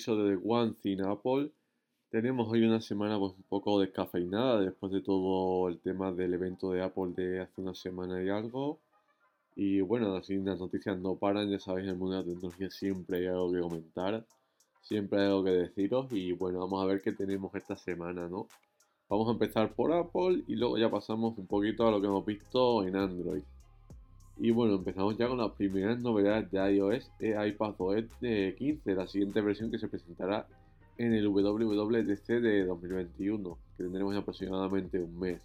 episodio de One Thing Apple. Tenemos hoy una semana pues, un poco descafeinada después de todo el tema del evento de Apple de hace una semana y algo. Y bueno, así las noticias no paran, ya sabéis, en el mundo de la tecnología siempre hay algo que comentar, siempre hay algo que deciros. Y bueno, vamos a ver qué tenemos esta semana, ¿no? Vamos a empezar por Apple y luego ya pasamos un poquito a lo que hemos visto en Android. Y bueno, empezamos ya con las primeras novedades de iOS e iPadOS de 15, la siguiente versión que se presentará en el WWDC de 2021, que tendremos aproximadamente un mes.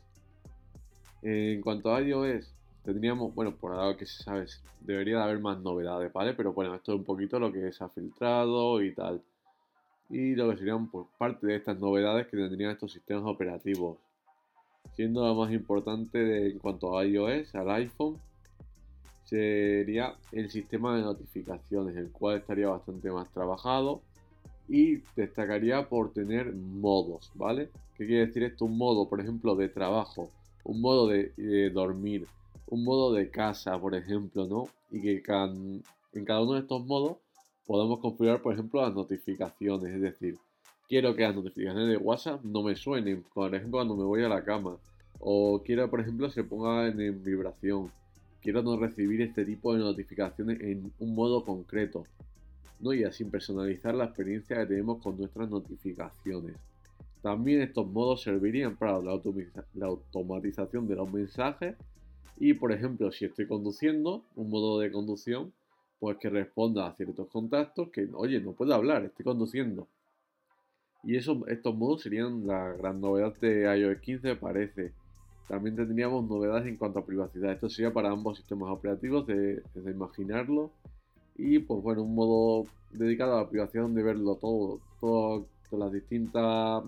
En cuanto a iOS, tendríamos, bueno, por ahora que se sabe, debería de haber más novedades, ¿vale? Pero bueno, esto es un poquito lo que se ha filtrado y tal. Y lo que serían pues, parte de estas novedades que tendrían estos sistemas operativos. Siendo lo más importante en cuanto a iOS, al iPhone, sería el sistema de notificaciones, el cual estaría bastante más trabajado y destacaría por tener modos, ¿vale? ¿Qué quiere decir esto? Un modo, por ejemplo, de trabajo, un modo de, dormir, un modo de casa, por ejemplo, ¿no? Y que en cada uno de estos modos podemos configurar, por ejemplo, las notificaciones, es decir, quiero que las notificaciones de WhatsApp no me suenen, por ejemplo, cuando me voy a la cama, o quiero, por ejemplo, se ponga en vibración quiero no recibir este tipo de notificaciones en un modo concreto, ¿no? y así personalizar la experiencia que tenemos con nuestras notificaciones. También estos modos servirían para la, automatización de los mensajes y por ejemplo si estoy conduciendo, un modo de conducción, pues que responda a ciertos contactos que, oye, no puedo hablar, estoy conduciendo. Y eso, estos modos serían la gran novedad de iOS 15, parece. También tendríamos novedades en cuanto a privacidad. Esto sería para ambos sistemas operativos, de, imaginarlo. Y pues bueno, un modo dedicado a la privacidad donde verlo todo, todas las distintas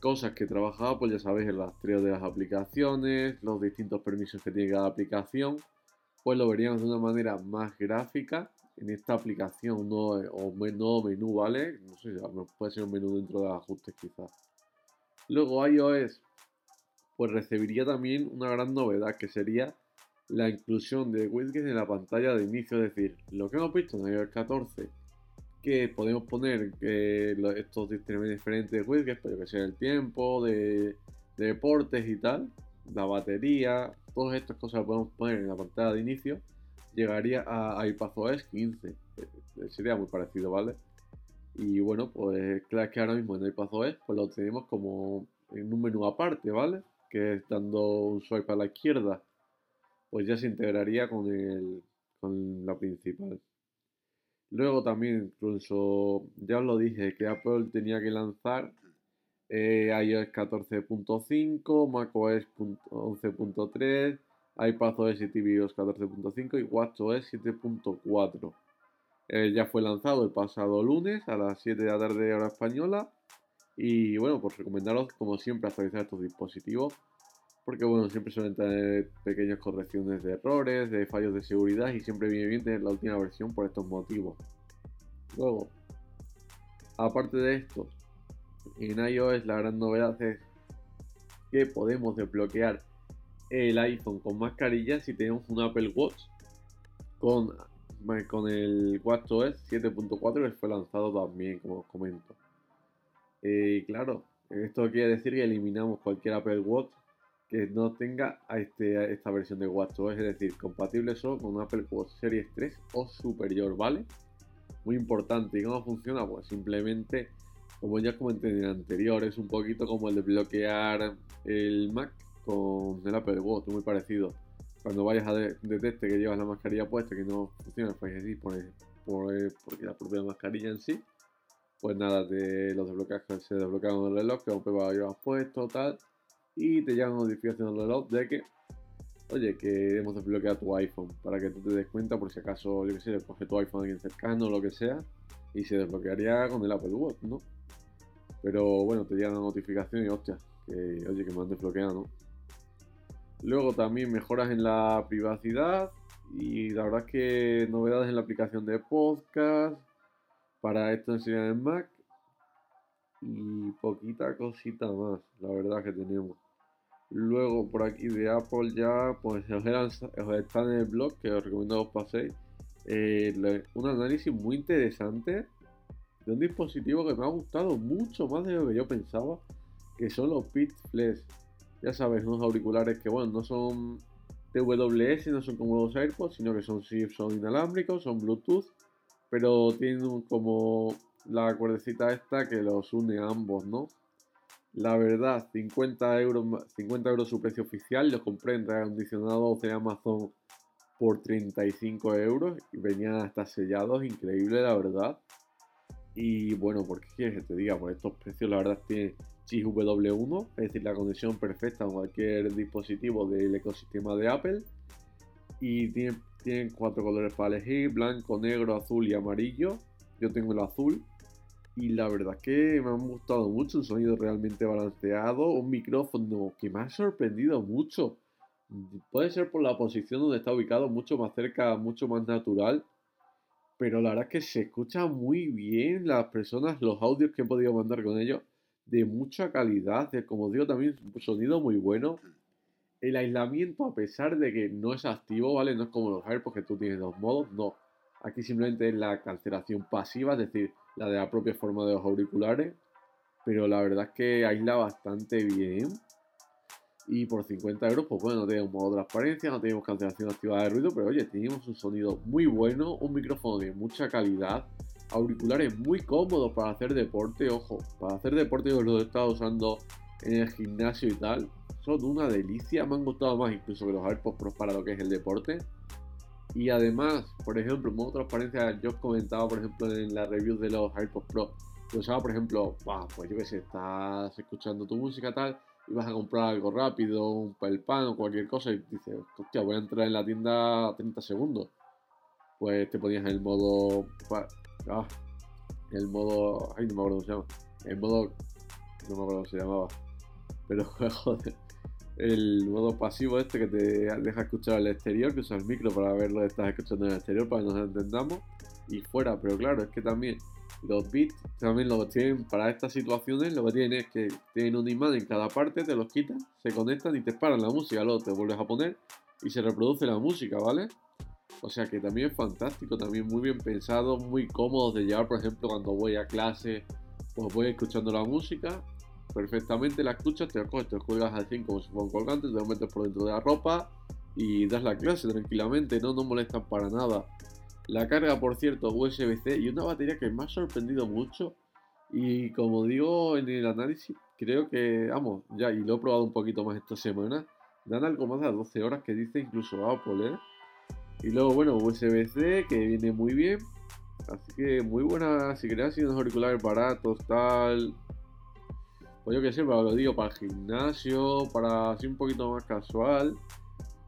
cosas que trabajaba, pues ya sabéis, el rastreo de las aplicaciones, los distintos permisos que tiene cada aplicación, pues lo veríamos de una manera más gráfica en esta aplicación, no, o no menú, ¿vale? No sé, puede ser un menú dentro de ajustes quizás. Luego iOS pues recibiría también una gran novedad que sería la inclusión de widgets en la pantalla de inicio, es decir, lo que hemos visto en iOS 14, que podemos poner que estos diferentes widgets, pero pues que sea el tiempo, de, deportes y tal, la batería, todas estas cosas las podemos poner en la pantalla de inicio, llegaría a iPadOS 15, eh, sería muy parecido, ¿vale? Y bueno, pues claro que ahora mismo en iPadOS pues lo tenemos como en un menú aparte, ¿vale? Que es dando un swipe a la izquierda, pues ya se integraría con, el, con la principal. Luego también, incluso, ya os lo dije, que Apple tenía que lanzar eh, iOS 14.5, macOS 11.3, iPadOS y tvOS 14.5 y WatchOS 7.4. Eh, ya fue lanzado el pasado lunes a las 7 de la tarde hora española y bueno, pues recomendaros como siempre actualizar estos dispositivos porque bueno, siempre suelen tener pequeñas correcciones de errores, de fallos de seguridad y siempre viene bien tener la última versión por estos motivos. Luego, aparte de esto, en iOS la gran novedad es que podemos desbloquear el iPhone con mascarilla si tenemos un Apple Watch con, con el WatchOS 7.4 que fue lanzado también, como os comento. Y claro, esto quiere decir que eliminamos cualquier Apple Watch que no tenga a, este, esta versión de WatchOS, es decir, compatible solo con Apple Watch Series 3 o superior, ¿vale? Muy importante. ¿Y cómo funciona? Pues simplemente, como ya comenté en el anterior, es un poquito como el de bloquear el Mac con el Apple Watch, muy parecido. Cuando vayas a detecte que llevas la mascarilla puesta que no funciona, pues así, por, por, porque la propia mascarilla en sí pues nada, te los desbloqueas, se desbloquea con el reloj que lo llevas puesto, tal, y te llega una notificación el reloj de que, oye, que hemos desbloqueado tu iPhone, para que tú te des cuenta por si acaso, yo que sé, coge tu iPhone a alguien cercano o lo que sea, y se desbloquearía con el Apple Watch, ¿no? Pero bueno, te llega una notificación y hostia, que oye, que me han desbloqueado, ¿no? Luego también mejoras en la privacidad y la verdad es que novedades en la aplicación de podcast, para esto enseñar en Mac y poquita cosita más, la verdad que tenemos. Luego por aquí de Apple ya, pues os, está en el blog que os recomiendo que os paséis. Eh, un análisis muy interesante de un dispositivo que me ha gustado mucho más de lo que yo pensaba, que son los Beats Flex. Ya sabes, unos auriculares que, bueno, no son TWS, no son como los AirPods, sino que son, son inalámbricos, son Bluetooth, pero tienen como la cuerdecita esta que los une a ambos, ¿no? La verdad, 50 euros, 50 euros su precio oficial, los compré en reacondicionados de Amazon por 35 euros y venían hasta sellados, increíble la verdad. Y bueno, porque quieres que te diga, por estos precios la verdad tiene chip W1, es decir, la conexión perfecta con cualquier dispositivo del ecosistema de Apple. Y tienen, tienen cuatro colores para elegir, blanco, negro, azul y amarillo. Yo tengo el azul. Y la verdad que me han gustado mucho, un sonido realmente balanceado, un micrófono que me ha sorprendido mucho. Puede ser por la posición donde está ubicado, mucho más cerca, mucho más natural. Pero la verdad es que se escucha muy bien las personas, los audios que he podido mandar con ellos de mucha calidad, de, como digo también sonido muy bueno. El aislamiento, a pesar de que no es activo, ¿vale? No es como los AirPods que tú tienes dos modos, no. Aquí simplemente es la cancelación pasiva, es decir, la de la propia forma de los auriculares. Pero la verdad es que aísla bastante bien. Y por 50 euros, pues bueno, no tenemos modo transparencia, no tenemos cancelación activa de ruido, pero oye, tenemos un sonido muy bueno, un micrófono de mucha calidad auriculares muy cómodos para hacer deporte, ojo, para hacer deporte yo los he estado usando en el gimnasio y tal, son una delicia, me han gustado más incluso que los AirPods Pro para lo que es el deporte. Y además, por ejemplo, en modo transparencia, yo os comentaba, por ejemplo, en la review de los AirPods Pro, que usaba, por ejemplo, pues yo que sé, estás escuchando tu música tal, y vas a comprar algo rápido, un pan o cualquier cosa, y dices, hostia, voy a entrar en la tienda 30 segundos. Pues te ponías en el modo Ah, el modo. Ay, no me acuerdo cómo se llama. El modo. No me acuerdo cómo se llamaba. Pero, joder. El modo pasivo este que te deja escuchar al exterior, que usa el micro para ver lo que estás escuchando en el exterior para que nos entendamos. Y fuera, pero claro, es que también los bits también lo tienen para estas situaciones. Lo que tienen es que tienen un imán en cada parte, te los quitan, se conectan y te paran la música. Luego te vuelves a poner y se reproduce la música, ¿vale? O sea que también es fantástico, también muy bien pensado, muy cómodo de llevar, por ejemplo, cuando voy a clase, pues voy escuchando la música, perfectamente la escuchas, te la coges, te lo cuelgas así como si fuera un colgante, te lo metes por dentro de la ropa y das la clase tranquilamente, no, no molestan para nada. La carga, por cierto, USB-C y una batería que me ha sorprendido mucho. Y como digo en el análisis, creo que, vamos, ya, y lo he probado un poquito más esta semana, dan algo más de 12 horas que dice incluso Apple, ¿eh? Y luego, bueno, USB-C que viene muy bien. Así que muy buena, si queréis unos auriculares baratos, tal. Pues yo que sé, lo digo, para el gimnasio, para así un poquito más casual.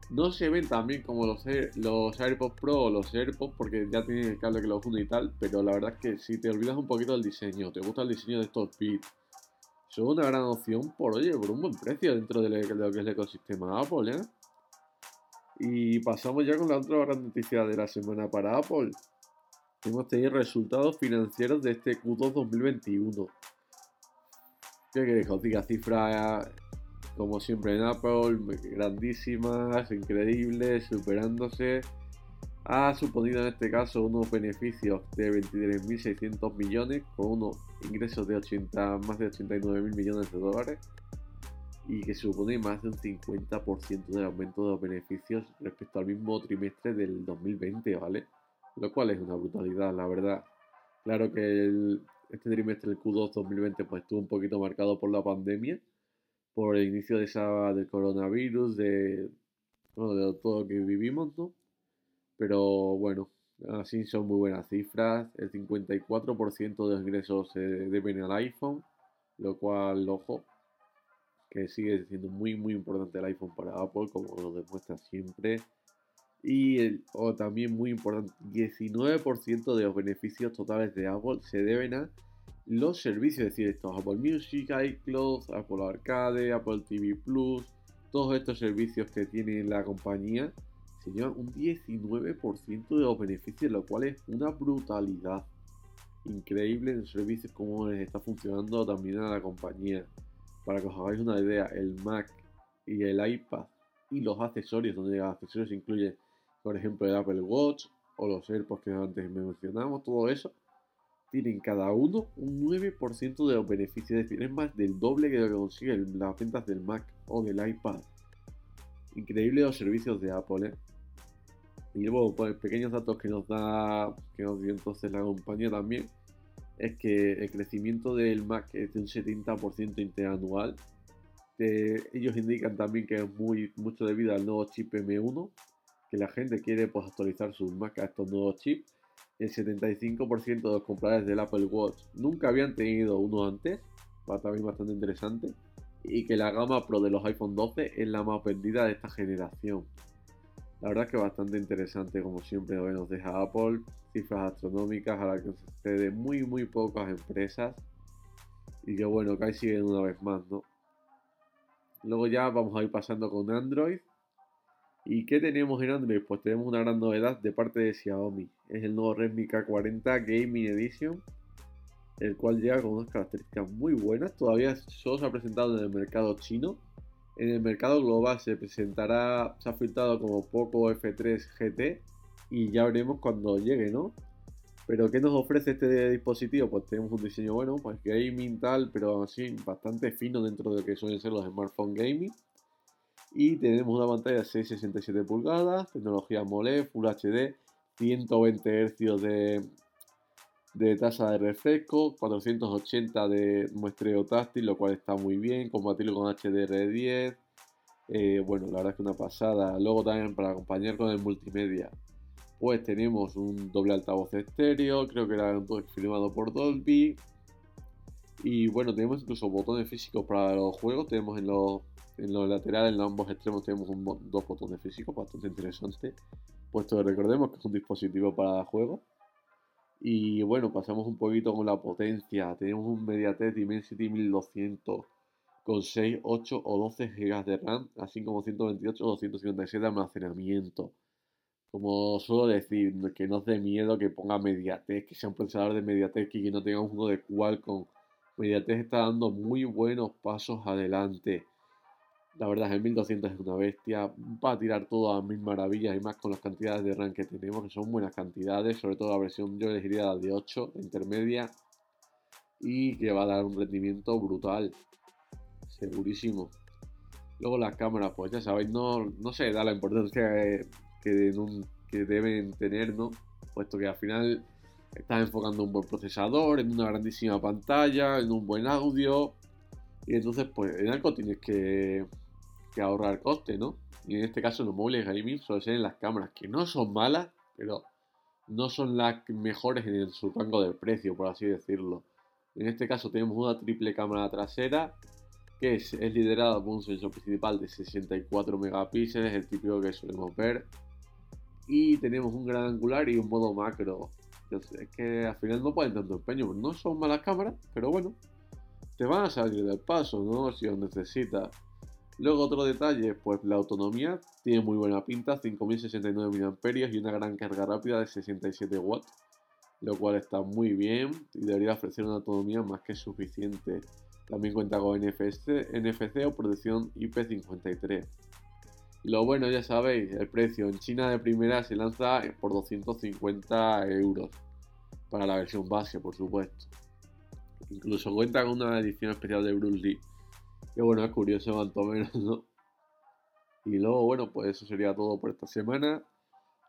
No se ven tan bien como los, los AirPods Pro o los AirPods porque ya tienen el cable que los une y tal, pero la verdad es que si te olvidas un poquito del diseño, te gusta el diseño de estos bits, son una gran opción por, oye, por un buen precio dentro de lo que es el ecosistema Apple, ¿eh? Y pasamos ya con la otra gran noticia de la semana para Apple. Hemos tenido resultados financieros de este Q2 2021. ¿Qué queréis os diga? Cifras, como siempre en Apple, grandísimas, increíbles, superándose. Ha suponido en este caso unos beneficios de 23.600 millones con unos ingresos de 80, más de 89.000 millones de dólares y que supone más de un 50% del aumento de los beneficios respecto al mismo trimestre del 2020, ¿vale? Lo cual es una brutalidad, la verdad. Claro que este trimestre, el Q2 2020, pues estuvo un poquito marcado por la pandemia, por el inicio de esa, del coronavirus, de, de todo lo que vivimos, ¿no? Pero bueno, así son muy buenas cifras. El 54% de los ingresos se deben al iPhone, lo cual, ojo, que sigue siendo muy muy importante el iPhone para Apple, como lo demuestra siempre. Y el, también muy importante, 19% de los beneficios totales de Apple se deben a los servicios, es decir, estos Apple Music, iCloud, Apple Arcade, Apple TV Plus, todos estos servicios que tiene la compañía, se llevan un 19% de los beneficios, lo cual es una brutalidad. Increíble en servicios como les está funcionando también a la compañía para que os hagáis una idea, el Mac y el iPad y los accesorios, donde los accesorios incluyen, por ejemplo, el Apple Watch o los AirPods que antes mencionamos, todo eso, tienen cada uno un 9% de los beneficios, es es más del doble que lo que consiguen las ventas del Mac o del iPad. Increíble los servicios de Apple, ¿eh? Y luego, pues, pequeños datos que nos da, que nos dio entonces la compañía también, es que el crecimiento del Mac es de un 70% interanual. ellos indican también que es muy, mucho debido al nuevo chip M1, que la gente quiere pues, actualizar sus Mac a estos nuevos chips. El 75% de los compradores del Apple Watch nunca habían tenido uno antes, va también bastante interesante. Y que la gama Pro de los iPhone 12 es la más vendida de esta generación. La verdad es que bastante interesante, como siempre nos deja Apple, cifras astronómicas a las que se muy muy pocas empresas. Y que bueno, que ahí siguen una vez más, ¿no? Luego ya vamos a ir pasando con Android. ¿Y qué tenemos en Android? Pues tenemos una gran novedad de parte de Xiaomi. Es el nuevo Redmi K40 Gaming Edition, el cual llega con unas características muy buenas. Todavía solo se ha presentado en el mercado chino en el mercado global se presentará, se ha filtrado como Poco F3 GT y ya veremos cuando llegue, ¿no? Pero ¿qué nos ofrece este dispositivo? Pues tenemos un diseño bueno, pues gaming tal, pero así bastante fino dentro de lo que suelen ser los smartphones gaming. Y tenemos una pantalla de 667 pulgadas, tecnología AMOLED, Full HD, 120 Hz de, de tasa de refresco, 480 de muestreo táctil, lo cual está muy bien, compatible con HDR10. Eh, bueno, la verdad es que una pasada. Luego también para acompañar con el multimedia, pues tenemos un doble altavoz estéreo, creo que era filmado por Dolby. Y bueno, tenemos incluso botones físicos para los juegos. Tenemos en los, en los laterales, en ambos extremos, tenemos dos botones físicos, bastante interesante. Puesto que recordemos que es un dispositivo para juegos. Y bueno, pasamos un poquito con la potencia. Tenemos un MediaTek Dimensity 1200 con 6, 8 o 12 GB de RAM, así como 128 o 256 de almacenamiento. Como suelo decir, que no os dé miedo que ponga MediaTek, que sea un procesador de MediaTek y que no tenga uno de Qualcomm. MediaTek está dando muy buenos pasos adelante. La verdad es que el 1200 es una bestia. Va a tirar todo a mil maravillas y más con las cantidades de RAM que tenemos, que son buenas cantidades. Sobre todo la versión, yo elegiría la de 8, intermedia. Y que va a dar un rendimiento brutal. Segurísimo. Luego las cámaras, pues ya sabéis, no, no se da la importancia que, que deben tener, ¿no? Puesto que al final estás enfocando un buen procesador, en una grandísima pantalla, en un buen audio. Y entonces, pues en algo tienes que, ahorrar coste, ¿no? Y en este caso los móviles gaming suelen ser en las cámaras, que no son malas, pero no son las mejores en su rango de precio, por así decirlo. En este caso tenemos una triple cámara trasera que es, liderada por un sensor principal de 64 megapíxeles, el típico que solemos ver. Y tenemos un gran angular y un modo macro. Es que al final no pueden tanto empeño, no son malas cámaras, pero bueno, te van a salir del paso, ¿no? Si lo necesitas. Luego otro detalle, pues la autonomía tiene muy buena pinta, 5069 mAh y una gran carga rápida de 67 watts, lo cual está muy bien y debería ofrecer una autonomía más que suficiente. También cuenta con NFC, NFC o protección IP53. Lo bueno, ya sabéis, el precio en China de primera se lanza por 250 euros para la versión base, por supuesto. Incluso cuenta con una edición especial de Bruce Lee que bueno, es curioso, cuanto menos, ¿no? Y luego, bueno, pues eso sería todo por esta semana.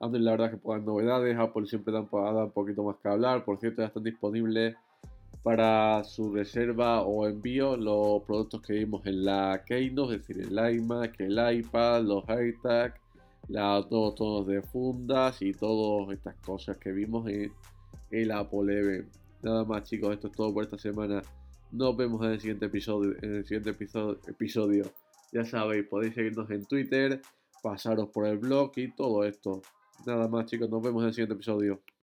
Android, la verdad que pongan novedades. Apple siempre da un poquito más que hablar. Por cierto, ya están disponibles para su reserva o envío los productos que vimos en la Keynote, es decir, el iMac, el iPad, los AirTag, los tonos de fundas y todas estas cosas que vimos en el Apple Event. Nada más, chicos, esto es todo por esta semana. Nos vemos en el siguiente episodio. En el siguiente episodio, Ya sabéis, podéis seguirnos en Twitter, pasaros por el blog y todo esto. Nada más chicos, nos vemos en el siguiente episodio.